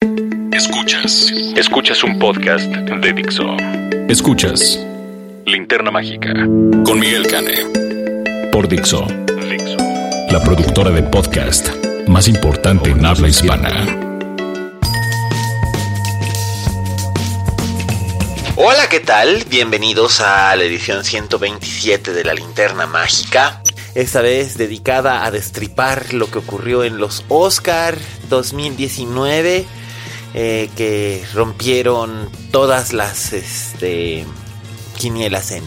Escuchas. Escuchas un podcast de Dixo. Escuchas Linterna Mágica con Miguel Cane. Por Dixo. Dixo. La productora de podcast más importante en habla hispana. Hola, ¿qué tal? Bienvenidos a la edición 127 de la Linterna Mágica. Esta vez dedicada a destripar lo que ocurrió en los Oscar 2019. Eh, que rompieron todas las este, quinielas en,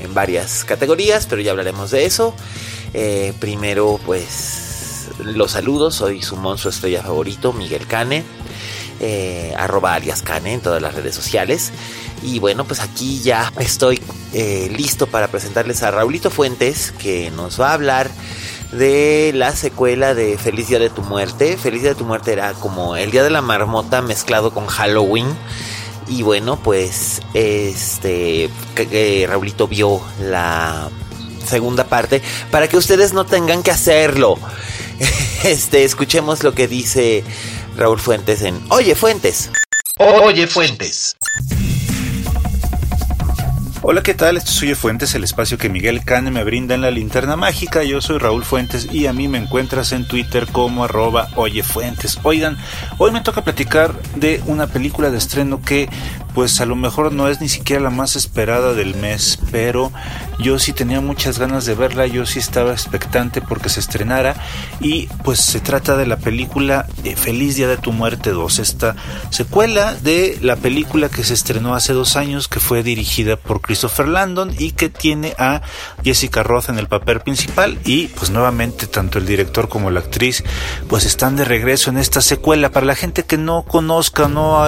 en varias categorías, pero ya hablaremos de eso. Eh, primero, pues los saludos, soy su monstruo estrella favorito, Miguel Cane, eh, arroba alias Cane en todas las redes sociales. Y bueno, pues aquí ya estoy listo para presentarles a Raulito Fuentes, que nos va a hablar de la secuela de Feliz Día de tu Muerte. Feliz Día de tu Muerte era como el Día de la Marmota mezclado con Halloween. Y bueno, pues este que, Raulito vio la segunda parte para que ustedes no tengan que hacerlo. Este, escuchemos lo que dice Raúl Fuentes en Oye Fuentes. Oye Fuentes. Hola, ¿qué tal? Esto es Oye Fuentes, el espacio que Miguel Cane me brinda en la linterna mágica. Yo soy Raúl Fuentes y a mí me encuentras en Twitter como arroba Oye Fuentes. Oigan, hoy me toca platicar de una película de estreno que pues a lo mejor no es ni siquiera la más esperada del mes, pero yo sí tenía muchas ganas de verla, yo sí estaba expectante porque se estrenara y pues se trata de la película eh, Feliz Día de tu Muerte 2, esta secuela de la película que se estrenó hace dos años que fue dirigida por Christopher Landon y que tiene a Jessica Roth en el papel principal. Y pues nuevamente tanto el director como la actriz pues están de regreso en esta secuela. Para la gente que no conozca, no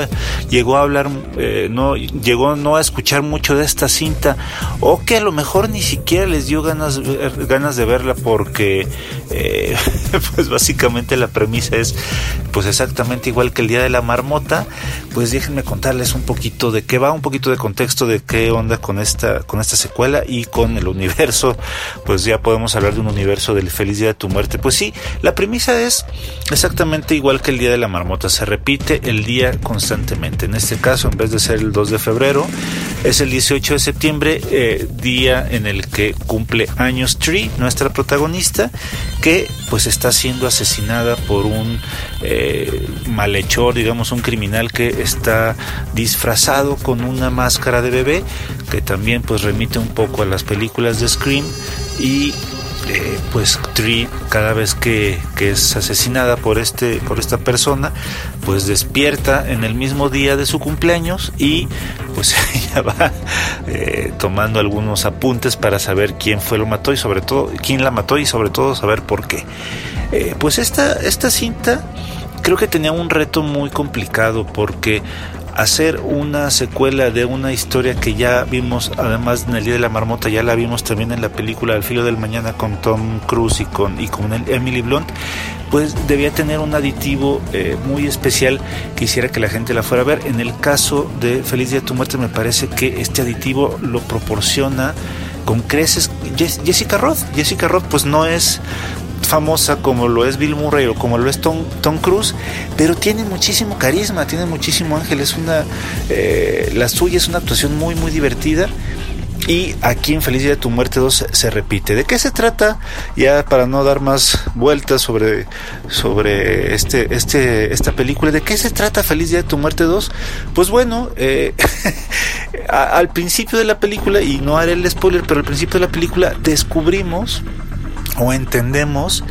llegó a hablar eh, no llegó no a escuchar mucho de esta cinta o que a lo mejor ni siquiera les dio ganas ganas de verla porque eh, pues básicamente la premisa es pues exactamente igual que el día de la marmota pues déjenme contarles un poquito de qué va un poquito de contexto de qué onda con esta con esta secuela y con el universo pues ya podemos hablar de un universo del feliz día de tu muerte pues sí la premisa es exactamente igual que el día de la marmota se repite el día constantemente en este caso en vez de ser el 2 de febrero. Es el 18 de septiembre, eh, día en el que cumple años Tree, nuestra protagonista, que pues está siendo asesinada por un eh, malhechor, digamos un criminal que está disfrazado con una máscara de bebé, que también pues remite un poco a las películas de Scream y eh, pues Tree cada vez que, es asesinada por este por esta persona pues despierta en el mismo día de su cumpleaños y pues ella va eh, tomando algunos apuntes para saber quién fue lo mató y sobre todo quién la mató y sobre todo saber por qué. Eh, pues esta esta cinta creo que tenía un reto muy complicado porque hacer una secuela de una historia que ya vimos, además en el Día de la Marmota, ya la vimos también en la película Al filo del mañana con Tom Cruise y con, y con Emily Blunt, pues debía tener un aditivo eh, muy especial que hiciera que la gente la fuera a ver. En el caso de Feliz Día de tu Muerte me parece que este aditivo lo proporciona con creces Jessica Roth. Jessica Roth pues no es famosa como lo es Bill Murray o como lo es Tom, Tom Cruise, pero tiene muchísimo carisma, tiene muchísimo ángel, es una, eh, la suya es una actuación muy, muy divertida. Y aquí en Feliz Día de tu Muerte 2 se repite. ¿De qué se trata? Ya para no dar más vueltas sobre, sobre este, este, esta película, ¿de qué se trata Feliz Día de tu Muerte 2? Pues bueno, eh, al principio de la película, y no haré el spoiler, pero al principio de la película descubrimos o entendemos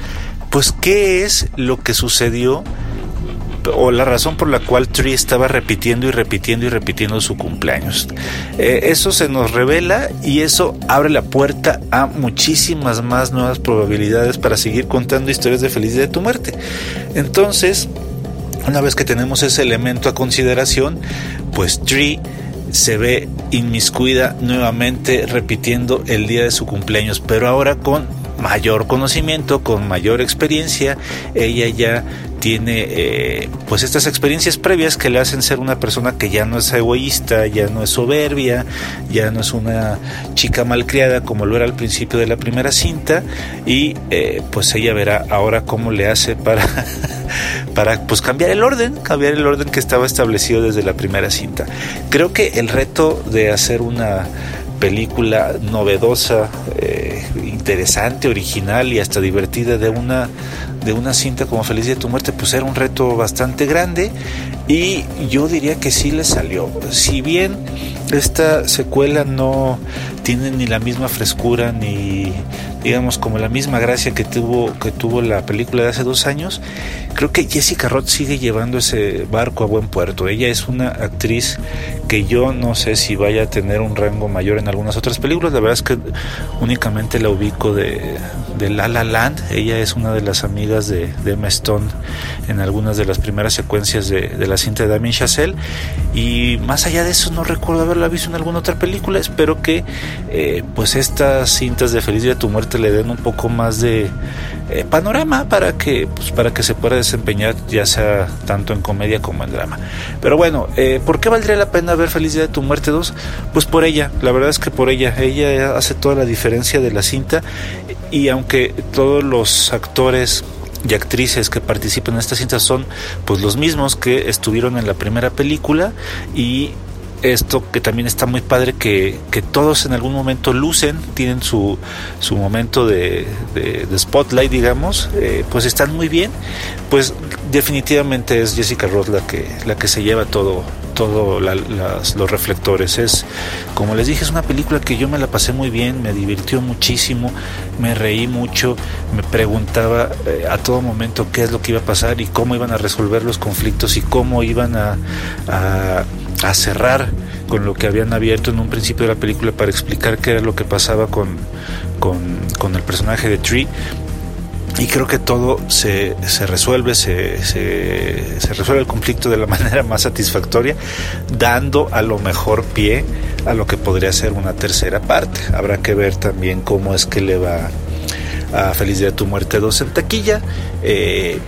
pues qué es lo que sucedió o la razón por la cual Tree estaba repitiendo y repitiendo y repitiendo su cumpleaños. Eh, eso se nos revela y eso abre la puerta a muchísimas más nuevas probabilidades para seguir contando historias de felicidad de tu muerte. Entonces, una vez que tenemos ese elemento a consideración, pues Tree se ve inmiscuida nuevamente repitiendo el día de su cumpleaños, pero ahora con mayor conocimiento, con mayor experiencia, ella ya tiene eh, pues estas experiencias previas que le hacen ser una persona que ya no es egoísta, ya no es soberbia, ya no es una chica malcriada como lo era al principio de la primera cinta y eh, pues ella verá ahora cómo le hace para para pues cambiar el orden, cambiar el orden que estaba establecido desde la primera cinta. Creo que el reto de hacer una película novedosa, eh, interesante, original y hasta divertida de una de una cinta como Feliz de tu muerte, pues era un reto bastante grande y yo diría que sí le salió. Si bien esta secuela no tiene ni la misma frescura ni digamos como la misma gracia que tuvo que tuvo la película de hace dos años creo que Jessica Roth sigue llevando ese barco a buen puerto. Ella es una actriz que yo no sé si vaya a tener un rango mayor en algunas otras películas. La verdad es que únicamente la ubico de, de La La Land. Ella es una de las amigas de, de Emma Stone en algunas de las primeras secuencias de, de la cinta de Damien Chazelle. Y más allá de eso no recuerdo haberla visto en alguna otra película. Espero que eh, pues estas cintas de Feliz Día de tu Muerte le den un poco más de eh, panorama para que, pues, para que se pueda desempeñar ya sea tanto en comedia como en drama. Pero bueno, eh, ¿por qué valdría la pena ver Feliz Día de tu Muerte 2? Pues por ella, la verdad es que por ella, ella hace toda la diferencia de la cinta. Y aunque todos los actores y actrices que participan en esta cinta son pues los mismos que estuvieron en la primera película y esto que también está muy padre que, que, todos en algún momento lucen, tienen su, su momento de, spotlight, digamos, eh, pues están muy bien, pues definitivamente es Jessica Roth la que, la que se lleva todo, todo la, los reflectores. Es, como les dije, es una película que yo me la pasé muy bien, me divirtió muchísimo, me reí mucho, me preguntaba eh, a todo momento qué es lo que iba a pasar y cómo iban a resolver los conflictos y cómo iban a a cerrar con lo que habían abierto en un principio de la película para explicar qué era lo que pasaba con, con, el personaje de Tree. Y creo que todo se, se resuelve, se, se, se, resuelve el conflicto de la manera más satisfactoria, dando a lo mejor pie a lo que podría ser una tercera parte. Habrá que ver también cómo es que le va a Feliz Día de tu Muerte 2 en taquilla. Eh,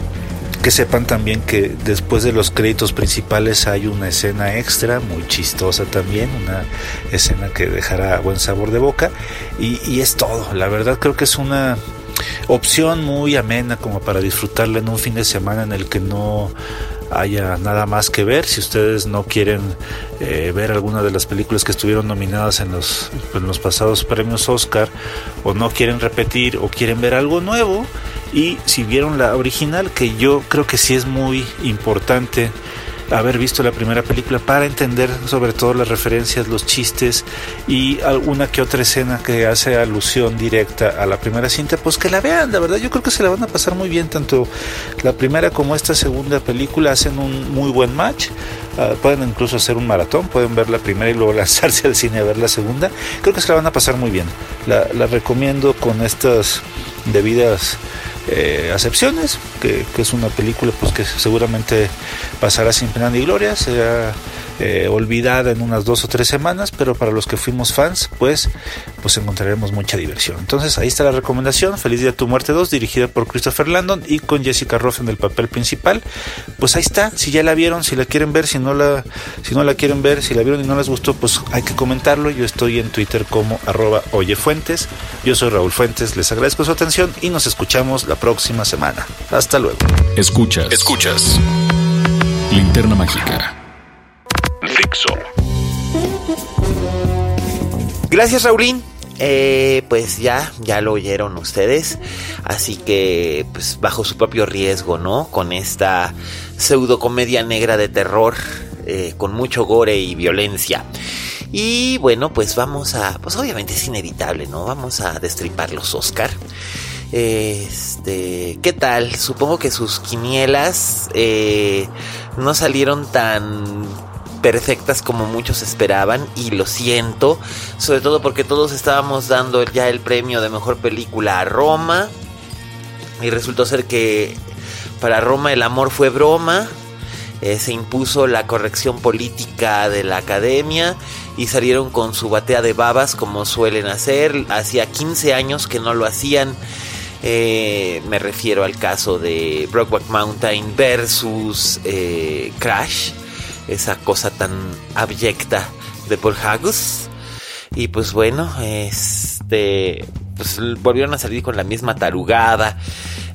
que sepan también que después de los créditos principales hay una escena extra muy chistosa también, una escena que dejará buen sabor de boca y, es todo. La verdad creo que es una opción muy amena como para disfrutarla en un fin de semana en el que no haya nada más que ver. Si ustedes no quieren eh, ver alguna de las películas que estuvieron nominadas en los, en los pasados premios Oscar, o no quieren repetir, o quieren ver algo nuevo, y si vieron la original, que yo creo que sí es muy importante haber visto la primera película para entender sobre todo las referencias, los chistes y alguna que otra escena que hace alusión directa a la primera cinta, pues que la vean, la verdad yo creo que se la van a pasar muy bien, tanto la primera como esta segunda película hacen un muy buen match, uh, pueden incluso hacer un maratón, pueden ver la primera y luego lanzarse al cine a ver la segunda, creo que se la van a pasar muy bien, la recomiendo con estas debidas eh, acepciones, que, es una película pues que seguramente pasará sin pena ni gloria, será eh, olvidada en unas dos o tres semanas, pero para los que fuimos fans, pues, pues encontraremos mucha diversión. Entonces ahí está la recomendación, Feliz Día de tu Muerte 2, dirigida por Christopher Landon y con Jessica Roth en el papel principal. Pues ahí está, si ya la vieron, si la quieren ver, si no la, si no la quieren ver, si la vieron y no les gustó, pues hay que comentarlo. Yo estoy en Twitter como arroba oyefuentes. Yo soy Raúl Fuentes, les agradezco su atención y nos escuchamos la próxima semana. Hasta luego. Escuchas, escuchas. Linterna Mágica. Gracias, Raulín. Eh, pues ya, ya lo oyeron ustedes. Así que, pues bajo su propio riesgo, ¿no? Con esta pseudo comedia negra de terror, eh, con mucho gore y violencia. Y bueno, pues vamos a, pues obviamente es inevitable, ¿no? Vamos a destripar los Oscar. Este, ¿qué tal? Supongo que sus quinielas eh, no salieron tan perfectas como muchos esperaban y lo siento, sobre todo porque todos estábamos dando ya el premio de mejor película a Roma y resultó ser que para Roma el amor fue broma, eh, se impuso la corrección política de la academia y salieron con su batea de babas como suelen hacer, hacía 15 años que no lo hacían. Eh, me refiero al caso de Brockback Mountain versus eh, Crash esa cosa tan abyecta de Paul Hagus. Y pues bueno, este, pues volvieron a salir con la misma tarugada.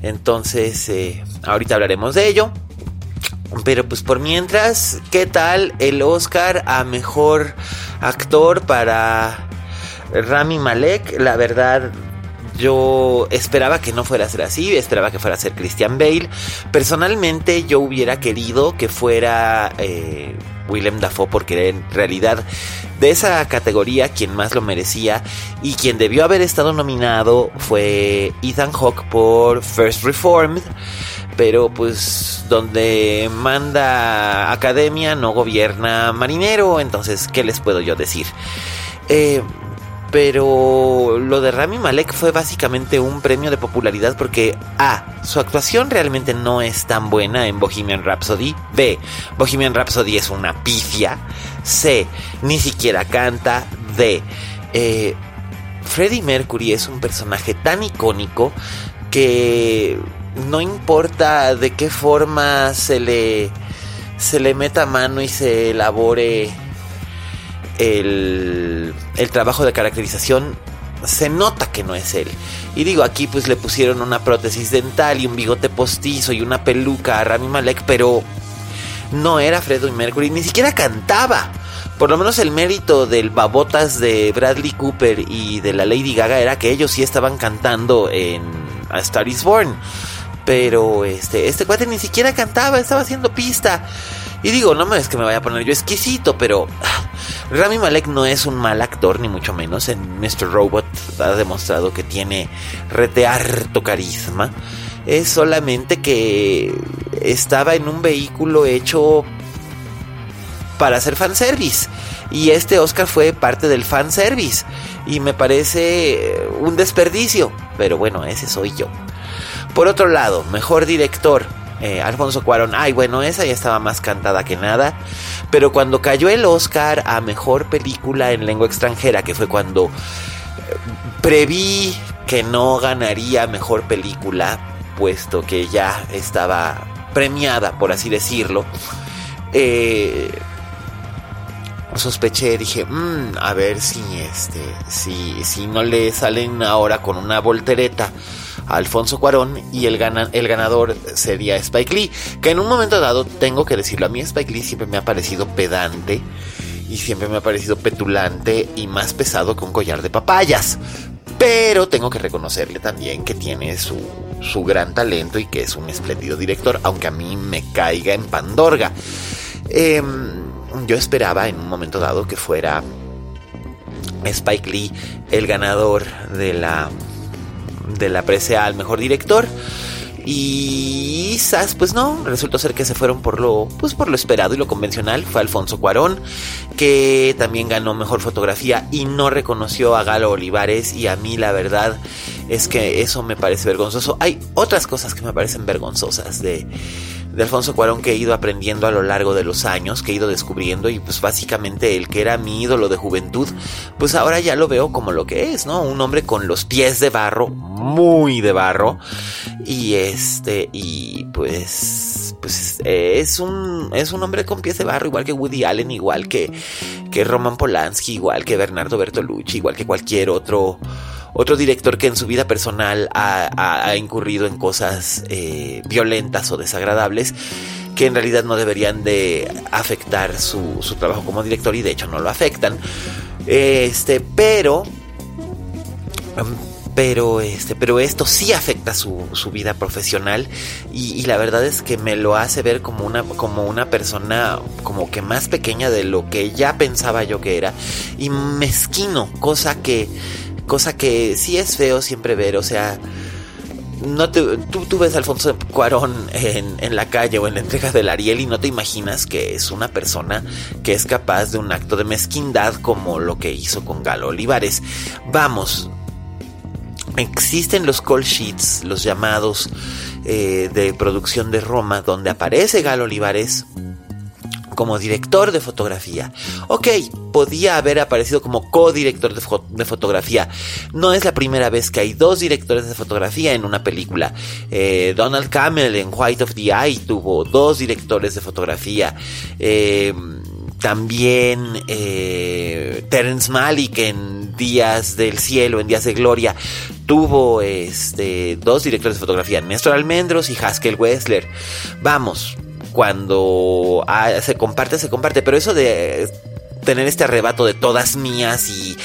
Entonces, eh, ahorita hablaremos de ello. Pero pues por mientras, ¿qué tal el Oscar a mejor actor para Rami Malek? La verdad, yo esperaba que no fuera a ser así, esperaba que fuera a ser Christian Bale. Personalmente yo hubiera querido que fuera eh, Willem Dafoe porque en realidad de esa categoría quien más lo merecía y quien debió haber estado nominado fue Ethan Hawke por First Reformed. Pero pues donde manda academia no gobierna marinero, entonces ¿qué les puedo yo decir? Eh, pero lo de Rami Malek fue básicamente un premio de popularidad porque A. Su actuación realmente no es tan buena en Bohemian Rhapsody. B. Bohemian Rhapsody es una pifia. C. Ni siquiera canta. D. Eh, Freddie Mercury es un personaje tan icónico que no importa de qué forma se le, se le meta mano y se elabore el, el trabajo de caracterización se nota que no es él. Y digo, aquí pues le pusieron una prótesis dental y un bigote postizo y una peluca a Rami Malek, pero no era Freddie Mercury, ni siquiera cantaba. Por lo menos el mérito del babotas de Bradley Cooper y de la Lady Gaga era que ellos sí estaban cantando en A Star is Born. Pero este, este cuate ni siquiera cantaba, estaba haciendo pista. Y digo, no es que me vaya a poner yo exquisito, pero ah, Rami Malek no es un mal actor, ni mucho menos. En Mr. Robot ha demostrado que tiene rete harto carisma. Es solamente que estaba en un vehículo hecho para hacer fanservice. Y este Oscar fue parte del fanservice. Y me parece un desperdicio. Pero bueno, ese soy yo. Por otro lado, mejor director. Eh, Alfonso Cuarón, ay bueno, esa ya estaba más cantada que nada, pero cuando cayó el Oscar a Mejor Película en Lengua Extranjera, que fue cuando eh, preví que no ganaría Mejor Película, puesto que ya estaba premiada, por así decirlo, eh, sospeché, dije, mmm, a ver si este, si, si no le salen ahora con una voltereta Alfonso Cuarón y el, ganador sería Spike Lee, que en un momento dado tengo que decirlo, a mí Spike Lee siempre me ha parecido pedante y siempre me ha parecido petulante y más pesado que un collar de papayas. Pero tengo que reconocerle también que tiene su, su gran talento y que es un espléndido director, aunque a mí me caiga en Pandorga. Em, yo esperaba en un momento dado que fuera Spike Lee el ganador de la de la presea al mejor director. Y quizás, pues no, resultó ser que se fueron por lo, pues por lo esperado y lo convencional. Fue Alfonso Cuarón, que también ganó mejor fotografía y no reconoció a Galo Olivares. Y a mí la verdad es que eso me parece vergonzoso. Hay otras cosas que me parecen vergonzosas de, de Alfonso Cuarón que he ido aprendiendo a lo largo de los años, que he ido descubriendo y pues básicamente el que era mi ídolo de juventud, pues ahora ya lo veo como lo que es, ¿no? Un hombre con los pies de barro, muy de barro y este y pues pues es un es un hombre con pies de barro igual que Woody Allen, igual que que Roman Polanski, igual que Bernardo Bertolucci, igual que cualquier otro otro director que en su vida personal ha, incurrido en cosas eh, violentas o desagradables que en realidad no deberían de afectar su, trabajo como director y de hecho no lo afectan. Este, pero pero este pero esto sí afecta su, vida profesional y, la verdad es que me lo hace ver como una como una persona como que más pequeña de lo que ya pensaba yo que era y mezquino cosa que cosa que sí es feo siempre ver, o sea, tú, ves a Alfonso Cuarón en, en, la calle o en la entrega del Ariel y no te imaginas que es una persona que es capaz de un acto de mezquindad como lo que hizo con Galo Olivares. Vamos, existen los call sheets, los llamados eh, de producción de Roma, donde aparece Galo Olivares como director de fotografía. Ok, podía haber aparecido como co-director de, fotografía. No es la primera vez que hay dos directores de fotografía en una película. Eh, Donald Camel en White of the Eye tuvo dos directores de fotografía. Eh, también eh, Terence Malick en Días del Cielo, en Días de Gloria, tuvo este, dos directores de fotografía, Néstor Almendros y Haskell Wessler. Vamos, cuando ah, se comparte, se comparte. Pero eso de tener este arrebato de todas mías y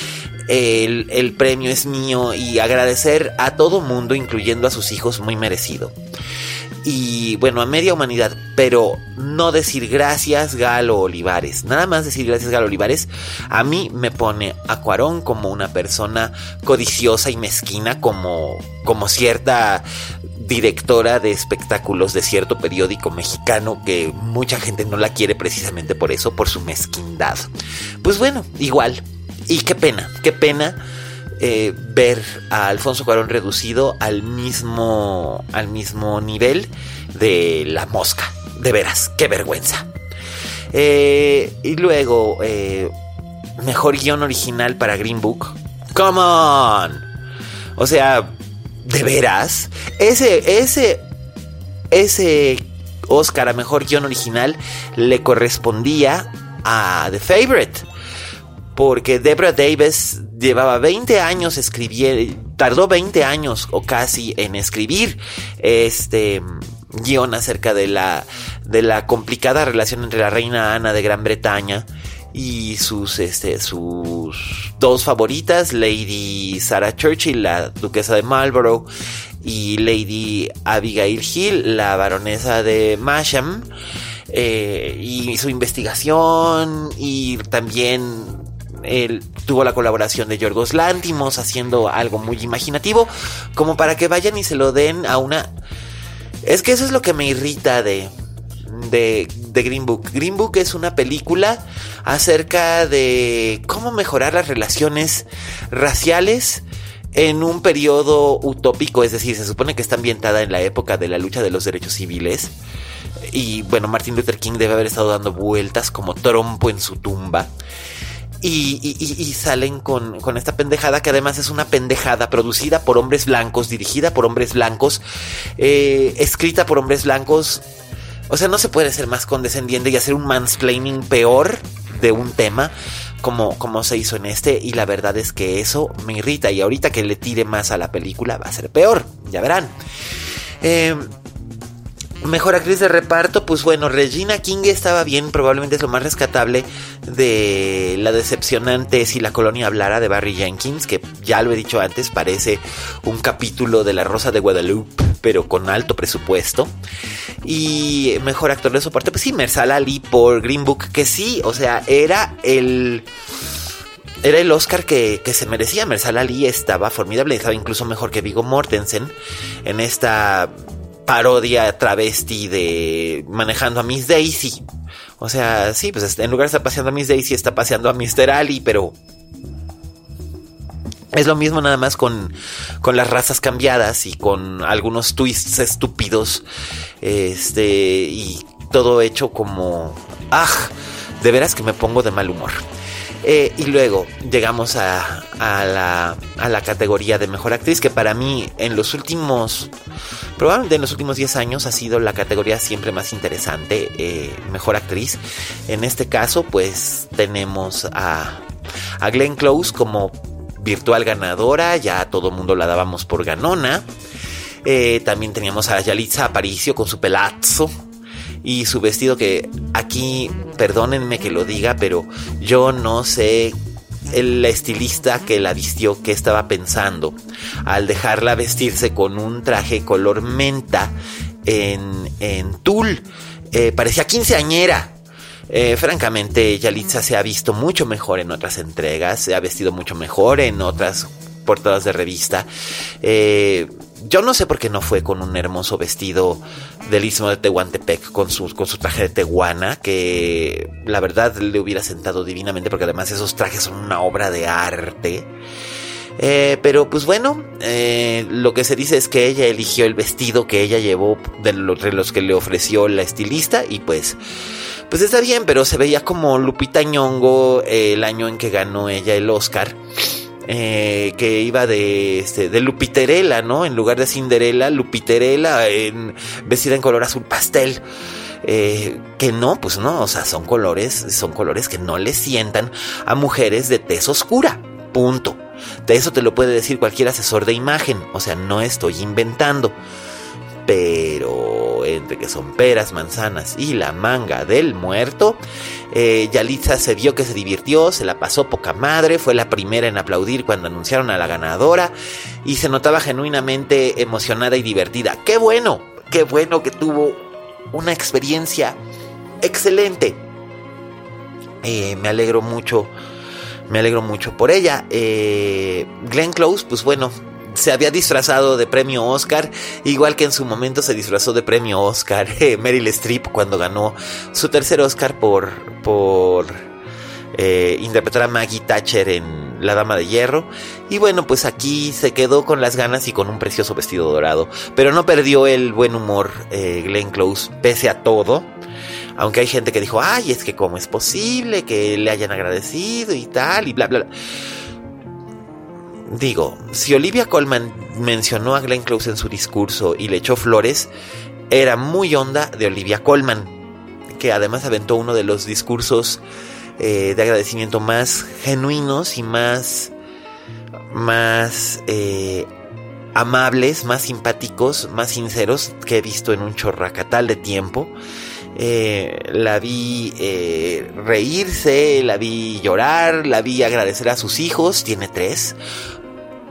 el, el, premio es mío y agradecer a todo mundo, incluyendo a sus hijos, muy merecido. Y bueno, a media humanidad, pero no decir gracias Galo Olivares. Nada más decir gracias Galo Olivares a mí me pone a Cuarón como una persona codiciosa y mezquina, como, como cierta directora de espectáculos de cierto periódico mexicano que mucha gente no la quiere precisamente por eso, por su mezquindad. Pues bueno, igual. Y qué pena, qué pena eh, ver a Alfonso Cuarón reducido al mismo, al mismo nivel de la mosca. De veras, qué vergüenza. Eh, y luego, eh, mejor guion original para Green Book. Come on. O sea, ¿De veras? Ese, ese, ese Oscar a mejor guion original le correspondía a The Favorite. Porque Deborah Davis llevaba 20 años escribiendo, tardó 20 años o casi en escribir este guion acerca de la, de la complicada relación entre la reina Ana de Gran Bretaña y sus, este, sus dos favoritas, Lady Sarah Churchill, la duquesa de Marlborough, y Lady Abigail Hill, la baronesa de Masham, eh, y su investigación, y también él tuvo la colaboración de Yorgos Lántimos haciendo algo muy imaginativo, como para que vayan y se lo den a una... Es que eso es lo que me irrita de, de, Green Book. Green Book es una película acerca de cómo mejorar las relaciones raciales en un periodo utópico, es decir, se supone que está ambientada en la época de la lucha de los derechos civiles. Y bueno, Martin Luther King debe haber estado dando vueltas como trompo en su tumba. Y, salen con, con, esta pendejada que además es una pendejada producida por hombres blancos, dirigida por hombres blancos, eh, escrita por hombres blancos o sea, no se puede ser más condescendiente y hacer un mansplaining peor de un tema como, como se hizo en este. Y la verdad es que eso me irrita. Y ahorita que le tire más a la película va a ser peor. Ya verán. Eh, Mejor actriz de reparto, pues bueno, Regina King estaba bien, probablemente es lo más rescatable de la decepcionante Si la colonia hablara de Barry Jenkins, que ya lo he dicho antes, parece un capítulo de La Rosa de Guadalupe, pero con alto presupuesto. Y mejor actor de soporte, pues sí, Mersal Ali por Green Book, que sí, o sea, era el era el Oscar que, que, se merecía. Mersal Ali estaba formidable, estaba incluso mejor que Vigo Mortensen en esta parodia travesti de manejando a Miss Daisy. O sea, sí, pues en lugar de estar paseando a Miss Daisy, está paseando a Mr. Ali, pero es lo mismo nada más con, con las razas cambiadas y con algunos twists estúpidos. Este, y todo hecho como... ¡Ah! De veras que me pongo de mal humor. Eh, y luego llegamos a, la, a, la, categoría de mejor actriz, que para mí en los últimos, probablemente en los últimos 10 años ha sido la categoría siempre más interesante, eh, mejor actriz. En este caso, pues tenemos a, a Glenn Close como virtual ganadora, ya todo mundo la dábamos por ganona. Eh, también teníamos a Yalitza Aparicio con su pelazo y su vestido que aquí, perdónenme que lo diga, pero yo no sé el estilista que la vistió que estaba pensando al dejarla vestirse con un traje color menta en, en tul. Eh, parecía quinceañera. Eh, francamente, Yalitza se ha visto mucho mejor en otras entregas, se ha vestido mucho mejor en otras portadas de revista. Eh, yo no sé por qué no fue con un hermoso vestido del istmo de Tehuantepec con su, con su traje de tehuana, que la verdad le hubiera sentado divinamente, porque además esos trajes son una obra de arte. Eh, pero pues bueno, eh, lo que se dice es que ella eligió el vestido que ella llevó de los, que le ofreció la estilista y pues, pues está bien, pero se veía como Lupita Ñongo el año en que ganó ella el Oscar. Eh, que iba de, este, de Lupiterela, ¿no? En lugar de Cinderela, Lupiterela en, vestida en color azul pastel. que no, pues no, o sea, son colores, son colores que no le sientan a mujeres de tez oscura. Punto. De eso te lo puede decir cualquier asesor de imagen, o sea, no estoy inventando. Pero entre que son peras, manzanas y la manga del muerto, eh, Yalitza se vio que se divirtió, se la pasó poca madre, fue la primera en aplaudir cuando anunciaron a la ganadora y se notaba genuinamente emocionada y divertida. ¡Qué bueno! ¡Qué bueno que tuvo una experiencia excelente! Eh, me alegro mucho me alegro mucho por ella. Eh, Glenn Close, pues bueno, se había disfrazado de premio Oscar, igual que en su momento se disfrazó de premio Oscar eh, Meryl Streep cuando ganó su tercer Oscar por, por eh, interpretar a Maggie Thatcher en La Dama de Hierro. Y bueno, pues aquí se quedó con las ganas y con un precioso vestido dorado. Pero no perdió el buen humor Glenn Close, pese a todo. Aunque hay gente que dijo, ay, es que cómo es posible que le hayan agradecido y tal, y bla, bla, bla. Digo, si Olivia Colman mencionó a Glenn Close en su discurso y le echó flores, era muy onda de Olivia Colman, que además aventó uno de los discursos eh, de agradecimiento más genuinos y más, más eh, amables, más simpáticos, más sinceros que he visto en un chorracatal de tiempo. Eh, la vi eh, reírse, la vi llorar, la vi agradecer a sus hijos, tiene tres,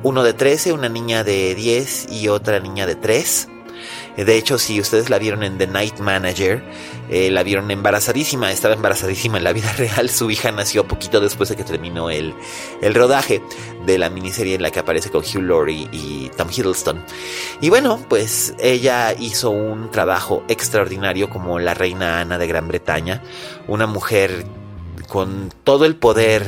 uno de 13, una niña de 10 y otra niña de 3. De hecho, si ustedes la vieron en The Night Manager, eh, la vieron embarazadísima, estaba embarazadísima en la vida real. Su hija nació poquito después de que terminó el, el rodaje de la miniserie en la que aparece con Hugh Laurie y Tom Hiddleston. Y bueno, pues ella hizo un trabajo extraordinario como la reina Ana de Gran Bretaña, una mujer con todo el poder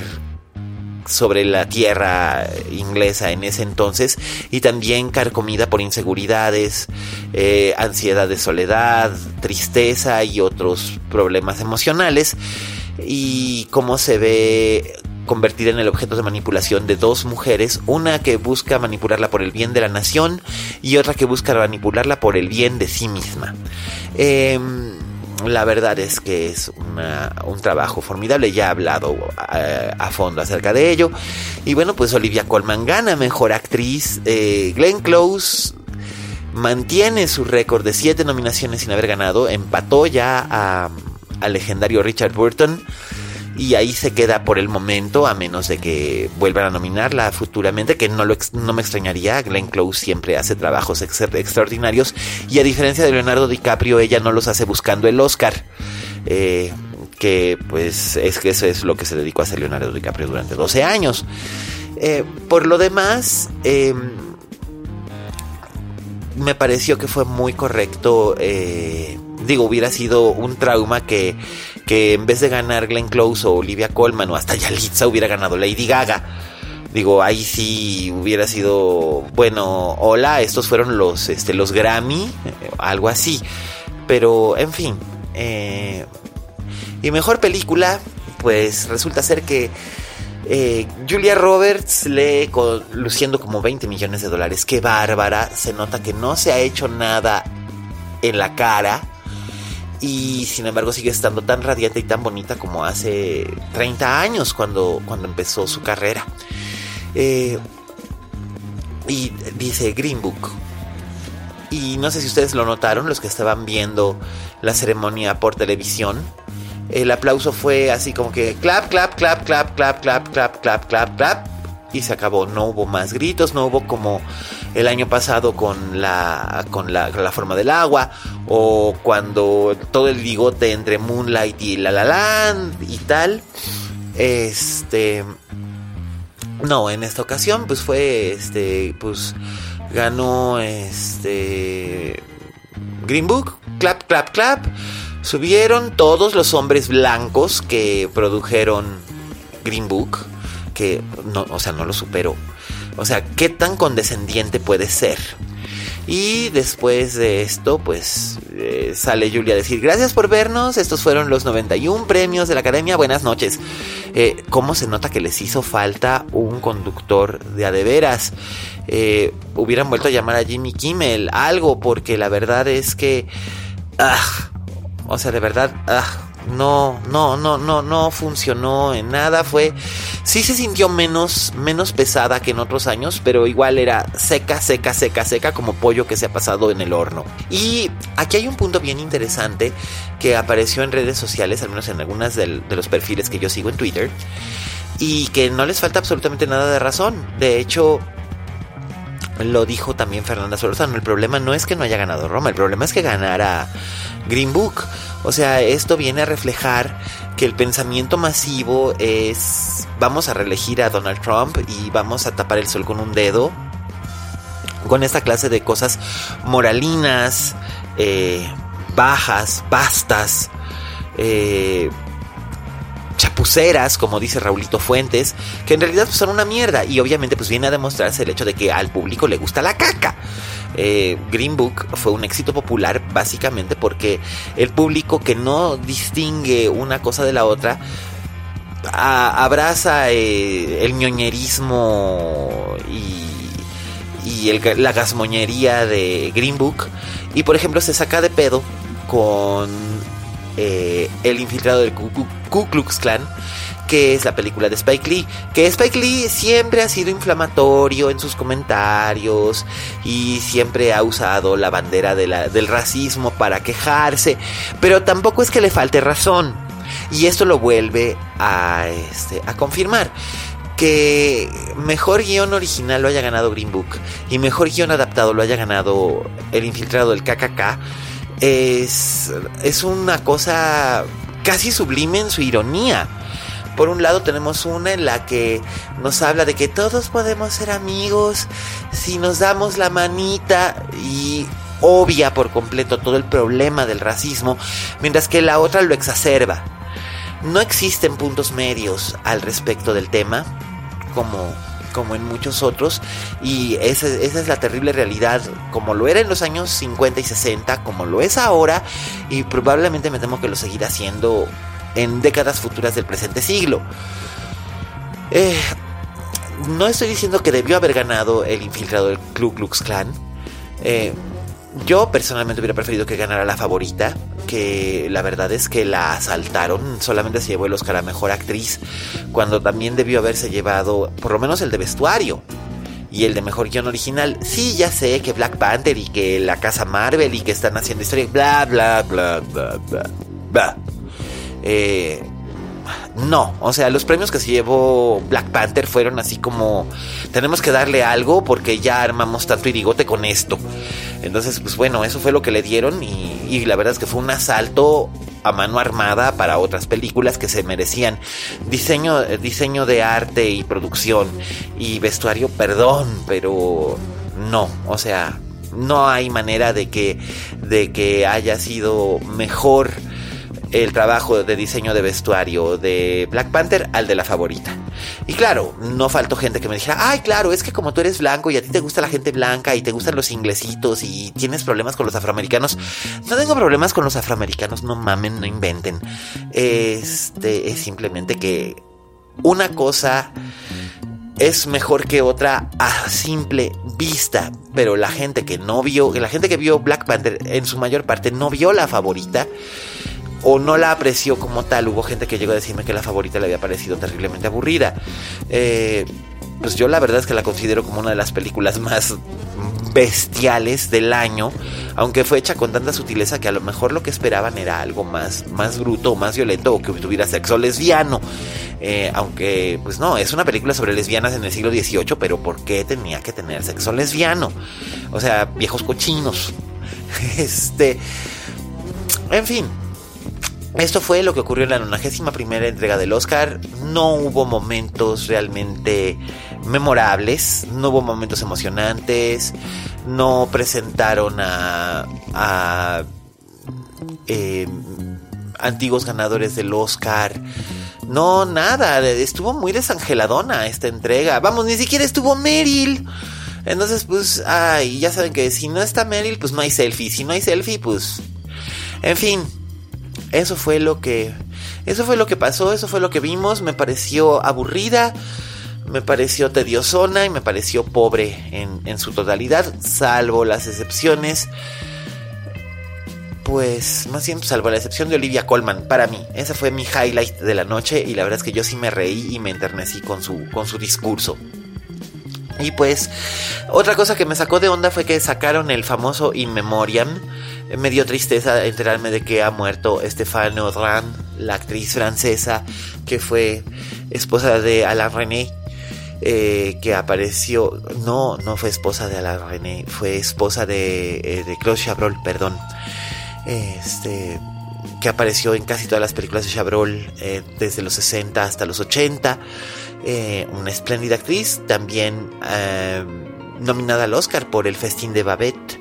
sobre la tierra inglesa en ese entonces y también carcomida por inseguridades, eh, ansiedad de soledad, tristeza y otros problemas emocionales y cómo se ve convertida en el objeto de manipulación de dos mujeres, una que busca manipularla por el bien de la nación y otra que busca manipularla por el bien de sí misma. Eh, la verdad es que es un trabajo formidable, ya he hablado eh, a, fondo acerca de ello. Y bueno, pues Olivia Colman gana mejor actriz, eh, Glenn Close mantiene su récord de siete nominaciones sin haber ganado, empató ya al legendario Richard Burton y ahí se queda por el momento, a menos de que vuelvan a nominarla futuramente, que no, lo, no me extrañaría. Glenn Close siempre hace trabajos extraordinarios y a diferencia de Leonardo DiCaprio, ella no los hace buscando el Oscar. Eh, que pues es que eso es lo que se dedicó a hacer Leonardo DiCaprio durante 12 años. Eh, por lo demás, em, me pareció que fue muy correcto. Eh, digo, hubiera sido un trauma que que en vez de ganar Glenn Close o Olivia Colman o hasta Yalitza hubiera ganado Lady Gaga. Digo, ahí sí hubiera sido, bueno, hola, estos fueron los, este, los Grammy, eh, algo así. Pero, en fin. Eh, y mejor película, pues resulta ser que eh, Julia Roberts lee luciendo como 20 millones de dólares. Qué bárbara. Se nota que no se ha hecho nada en la cara y sin embargo sigue estando tan radiante y tan bonita como hace 30 años cuando, cuando empezó su carrera. Eh, y dice Green Book. Y no sé si ustedes lo notaron, los que estaban viendo la ceremonia por televisión. El aplauso fue así como que clap, clap, clap, clap, clap, clap, clap, clap, clap, clap. Y se acabó. No hubo más gritos, no hubo como el año pasado con la, con la, forma del agua, o cuando todo el bigote entre Moonlight y La La Land y tal. Este. No, en esta ocasión, pues fue este. Pues ganó este Green Book, clap, clap, clap. Subieron todos los hombres blancos que produjeron Green Book, que no, o sea, no lo superó. O sea, ¿qué tan condescendiente puede ser? Y después de esto, pues eh, sale Julia a decir, gracias por vernos, estos fueron los 91 premios de la Academia, buenas noches. Eh, ¿Cómo se nota que les hizo falta un conductor de adeveras? Eh, hubieran vuelto a llamar a Jimmy Kimmel, algo, porque la verdad es que... Ah, o sea, de verdad... Ah, no, no, no, no, no funcionó en nada. Fue, sí se sintió menos, menos pesada que en otros años, pero igual era seca, seca, seca, seca, como pollo que se ha pasado en el horno. Y aquí hay un punto bien interesante que apareció en redes sociales, al menos en algunas de los perfiles que yo sigo en Twitter, y que no les falta absolutamente nada de razón. De hecho, lo dijo también Fernanda Solorzano. El problema no es que no haya ganado Roma, el problema es que ganara Green Book. O sea, esto viene a reflejar que el pensamiento masivo es vamos a reelegir a Donald Trump y vamos a tapar el sol con un dedo. Con esta clase de cosas moralinas, eh, bajas, bastas, eh, chapuceras, como dice Raulito Fuentes, que en realidad pues, son una mierda. Y obviamente pues viene a demostrarse el hecho de que al público le gusta la caca. Eh, Green Book fue un éxito popular básicamente porque el público que no distingue una cosa de la otra abraza eh, el ñoñerismo y, y la gasmoñería de Green Book y por ejemplo se saca de pedo con eh, el infiltrado del Ku Klux Klan que es la película de Spike Lee, que Spike Lee siempre ha sido inflamatorio en sus comentarios y siempre ha usado la bandera del racismo para quejarse, pero tampoco es que le falte razón. Y esto lo vuelve a, este, a confirmar que mejor guion original lo haya ganado Green Book y mejor guion adaptado lo haya ganado El Infiltrado del KKK es, es una cosa casi sublime en su ironía. Por un lado tenemos una en la que nos habla de que todos podemos ser amigos si nos damos la manita y obvia por completo todo el problema del racismo, mientras que la otra lo exacerba. No existen puntos medios al respecto del tema, como, como en muchos otros, y esa, es la terrible realidad, como lo era en los años 50 y 60, como lo es ahora, y probablemente me temo que lo seguirá siendo en décadas futuras del presente siglo. Eh, no estoy diciendo que debió haber ganado el infiltrado del Ku Klux Klan. Eh, yo personalmente hubiera preferido que ganara la favorita, que la verdad es que la asaltaron, solamente se llevó el Oscar a Mejor Actriz, cuando también debió haberse llevado por lo menos el de vestuario y el de Mejor Guión Original. Sí, ya sé que Black Panther y que la casa Marvel y que están haciendo historia, bla, bla, bla, bla, bla, bla. Eh, no, o sea, los premios que se llevó Black Panther fueron así como tenemos que darle algo porque ya armamos tanto irigote con esto. Entonces, pues bueno, eso fue lo que le dieron y, y la verdad es que fue un asalto a mano armada para otras películas que se merecían diseño, diseño de arte y producción y vestuario, perdón, pero no, o sea, no hay manera de que, de que haya sido mejor el trabajo de diseño de vestuario de Black Panther al de la favorita. Y claro, no faltó gente que me dijera, ay, claro, es que como tú eres blanco y a ti te gusta la gente blanca y te gustan los inglesitos y tienes problemas con los afroamericanos. No tengo problemas con los afroamericanos, no mamen, no inventen. Este es simplemente que una cosa es mejor que otra a simple vista, pero la gente que no vio, la gente que vio Black Panther en su mayor parte no vio la favorita o no la apreció como tal. Hubo gente que llegó a decirme que la favorita le había parecido terriblemente aburrida. Eh, pues yo la verdad es que la considero como una de las películas más bestiales del año, aunque fue hecha con tanta sutileza que a lo mejor lo que esperaban era algo más, más bruto, más violento o que tuviera sexo lesbiano. Eh, aunque, pues no, es una película sobre lesbianas en el siglo XVIII, pero ¿por qué tenía que tener sexo lesbiano? O sea, viejos cochinos. Este, en fin, esto fue lo que ocurrió en la 91 primera entrega del Oscar. No hubo momentos realmente memorables, no hubo momentos emocionantes, no presentaron a, a eh, antiguos ganadores del Oscar. No, nada, estuvo muy desangeladona esta entrega. Vamos, ni siquiera estuvo Meryl. Entonces, pues, ay, ya saben que si no está Meryl, pues no hay selfie. Si no hay selfie, pues... En fin, eso fue lo que... Eso fue lo que pasó, eso fue lo que vimos. Me pareció aburrida, me pareció tediosona y me pareció pobre en, en su totalidad, salvo las excepciones pues más bien salvo la excepción de Olivia Colman, para mí, ese fue mi highlight de la noche y la verdad es que yo sí me reí y me enternecí con su, con su discurso. Y pues, otra cosa que me sacó de onda fue que sacaron el famoso In Memoriam. Me dio tristeza enterarme de que ha muerto Stéphane Audran, la actriz francesa que fue esposa de Alain René. Eh, que apareció, no, no fue esposa de Alain René, fue esposa de, eh, de Claude Chabrol, perdón este, que apareció en casi todas las películas de Chabrol eh, desde los 60 hasta los 80. Eh, una espléndida actriz, también eh, nominada al Oscar por El Festín de Babette,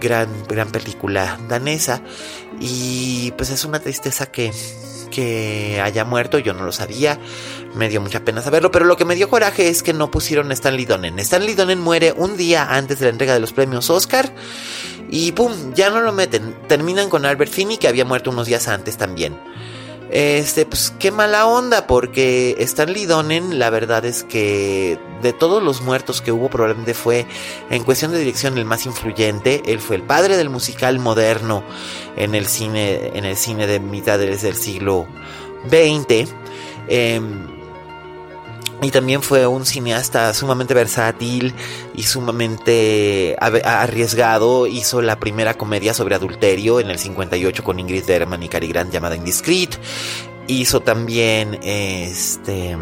gran, gran película danesa. Y pues es una tristeza que, que haya muerto, yo no lo sabía, me dio mucha pena saberlo, pero lo que me dio coraje es que no pusieron a Stanley Donen. Stanley Donen muere un día antes de la entrega de los premios Oscar y pum, ya no lo meten. Terminan con Albert Finney, que había muerto unos días antes también. Este, pues qué mala onda, porque Stanley Donen, la verdad es que de todos los muertos que hubo, probablemente fue en cuestión de dirección el más influyente. Él fue el padre del musical moderno en el cine, en el cine de mitad del siglo XX. Y también fue un cineasta sumamente versátil y sumamente arriesgado. Hizo la primera comedia sobre adulterio en el 58 con Ingrid Bergman y Cary Grant llamada Indiscreet. Hizo también este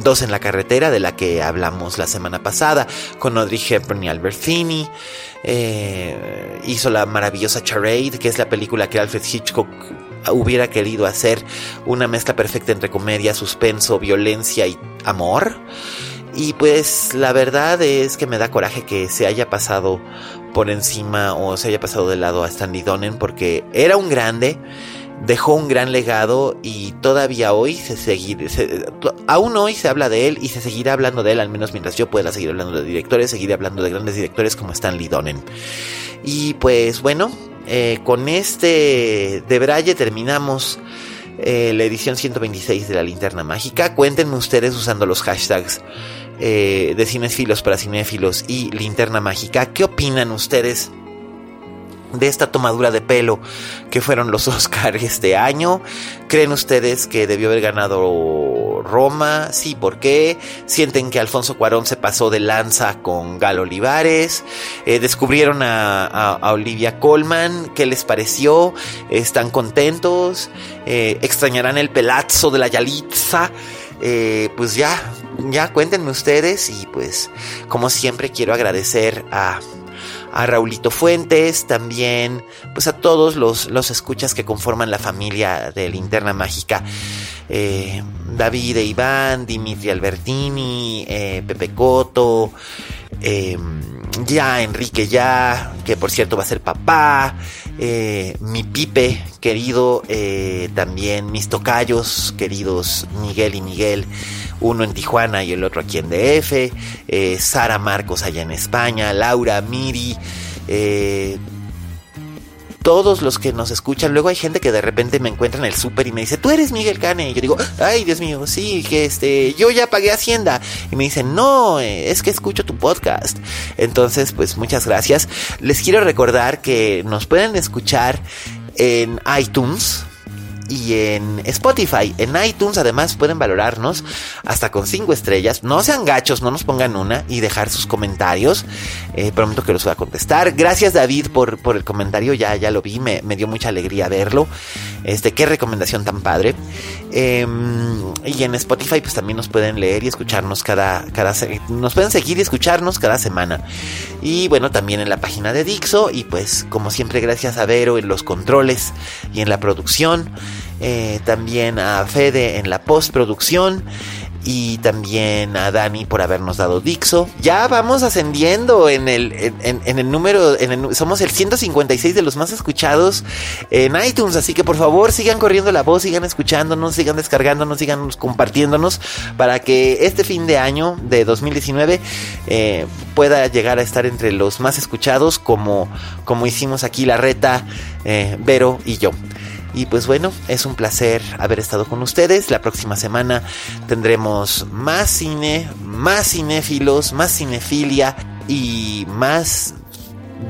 Dos en la carretera, de la que hablamos la semana pasada, con Audrey Hepburn y Albert Finney. Eh, hizo la maravillosa Charade, que es la película que Alfred Hitchcock hubiera querido hacer una mezcla perfecta entre comedia, suspenso, violencia y amor. Y pues la verdad es que me da coraje que se haya pasado por encima o se haya pasado de lado a Stanley Donen porque era un grande, dejó un gran legado y todavía hoy se seguir, aún hoy se habla de él y se seguirá hablando de él, al menos mientras yo pueda seguir hablando de directores, seguiré hablando de grandes directores como Stanley Donen. Y pues bueno, eh, con este de Braille terminamos eh, la edición 126 de la linterna mágica. Cuéntenme ustedes usando los hashtags eh, de cinéfilos para cinéfilos y linterna mágica. ¿Qué opinan ustedes de esta tomadura de pelo que fueron los Oscars este año? ¿Creen ustedes que debió haber ganado Roma? Sí, ¿por qué? ¿Sienten que Alfonso Cuarón se pasó de lanza con Gal Olivares? Eh, ¿Descubrieron a, Olivia Colman? ¿Qué les pareció? ¿Están contentos? Eh, ¿Extrañarán el pelazo de la Yalitza? Eh, pues ya, ya cuéntenme ustedes y pues como siempre quiero agradecer a a Raulito Fuentes, también pues a todos los, los escuchas que conforman la familia de Linterna Mágica. Eh, David e Iván, Dimitri Albertini, eh, Pepe Coto, eh, ya Enrique ya, que por cierto va a ser papá, mi Pipe querido, también mis tocayos queridos Miguel y Miguel uno en Tijuana y el otro aquí en DF, eh, Sara Marcos allá en España, Laura Miri, eh, todos los que nos escuchan, luego hay gente que de repente me encuentra en el súper y me dice, tú eres Miguel Cane. Y yo digo, ay Dios mío, sí, que este, yo ya pagué Hacienda. Y me dicen, no, eh, es que escucho tu podcast. Entonces, pues muchas gracias. Les quiero recordar que nos pueden escuchar en iTunes y en Spotify. En iTunes además pueden valorarnos hasta con 5 estrellas. No sean gachos, no nos pongan una y dejar sus comentarios. Eh, prometo que los voy a contestar. Gracias David por, por el comentario, ya, ya lo vi, me, me dio mucha alegría verlo. Este, qué recomendación tan padre. Em, y en Spotify pues también nos pueden leer y escucharnos cada, cada nos pueden seguir y escucharnos cada semana. Y bueno, también en la página de Dixo y pues como siempre gracias a Vero en los controles y en la producción. Eh, también a Fede en la postproducción y también a Dani por habernos dado Dixo. Ya vamos ascendiendo en el, en, el número, en somos el 156 de los más escuchados en iTunes, así que por favor sigan corriendo la voz, sigan escuchándonos, sigan descargándonos, sigan compartiéndonos para que este fin de año de 2019 eh, pueda llegar a estar entre los más escuchados como, como hicimos aquí la reta, eh, Vero y yo. Y pues bueno, es un placer haber estado con ustedes. La próxima semana tendremos más cine, más cinéfilos, más cinefilia y más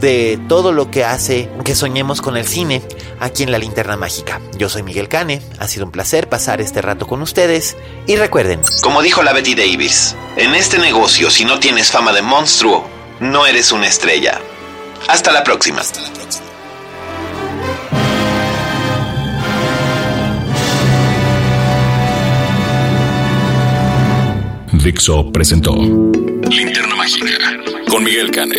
de todo lo que hace que soñemos con el cine aquí en la linterna mágica. Yo soy Miguel Cane, ha sido un placer pasar este rato con ustedes y recuerden, como dijo la Betty Davis, en este negocio si no tienes fama de monstruo, no eres una estrella. Hasta la próxima. Hasta la próxima. Dixo presentó Linterna Mágica con Miguel Cane.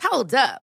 Hold up.